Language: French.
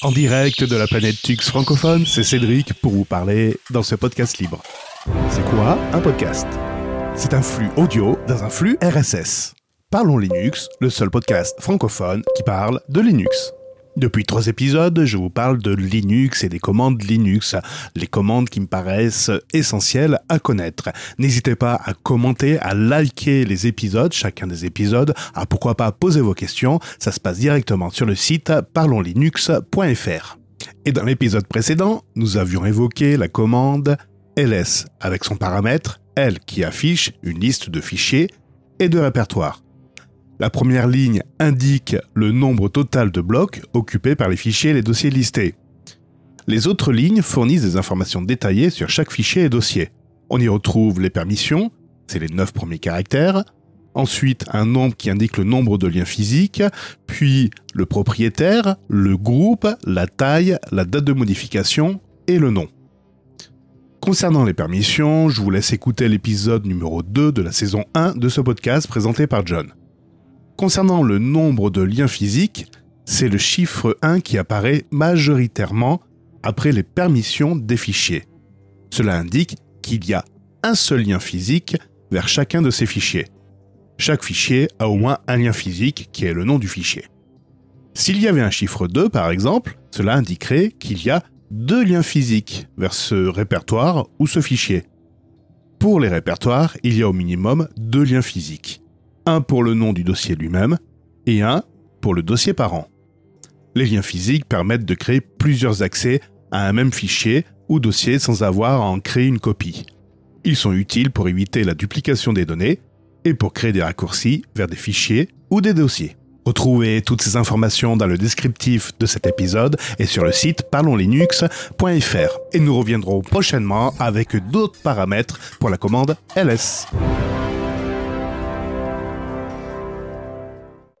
En direct de la planète Tux francophone, c'est Cédric pour vous parler dans ce podcast libre. C'est quoi un podcast? C'est un flux audio dans un flux RSS. Parlons Linux, le seul podcast francophone qui parle de Linux. Depuis trois épisodes, je vous parle de Linux et des commandes Linux, les commandes qui me paraissent essentielles à connaître. N'hésitez pas à commenter, à liker les épisodes, chacun des épisodes, à pourquoi pas poser vos questions, ça se passe directement sur le site parlonslinux.fr. Et dans l'épisode précédent, nous avions évoqué la commande ls avec son paramètre L qui affiche une liste de fichiers et de répertoires. La première ligne indique le nombre total de blocs occupés par les fichiers et les dossiers listés. Les autres lignes fournissent des informations détaillées sur chaque fichier et dossier. On y retrouve les permissions, c'est les 9 premiers caractères, ensuite un nombre qui indique le nombre de liens physiques, puis le propriétaire, le groupe, la taille, la date de modification et le nom. Concernant les permissions, je vous laisse écouter l'épisode numéro 2 de la saison 1 de ce podcast présenté par John. Concernant le nombre de liens physiques, c'est le chiffre 1 qui apparaît majoritairement après les permissions des fichiers. Cela indique qu'il y a un seul lien physique vers chacun de ces fichiers. Chaque fichier a au moins un lien physique qui est le nom du fichier. S'il y avait un chiffre 2 par exemple, cela indiquerait qu'il y a deux liens physiques vers ce répertoire ou ce fichier. Pour les répertoires, il y a au minimum deux liens physiques un pour le nom du dossier lui-même et un pour le dossier parent. Les liens physiques permettent de créer plusieurs accès à un même fichier ou dossier sans avoir à en créer une copie. Ils sont utiles pour éviter la duplication des données et pour créer des raccourcis vers des fichiers ou des dossiers. Retrouvez toutes ces informations dans le descriptif de cet épisode et sur le site parlonslinux.fr. Et nous reviendrons prochainement avec d'autres paramètres pour la commande ls.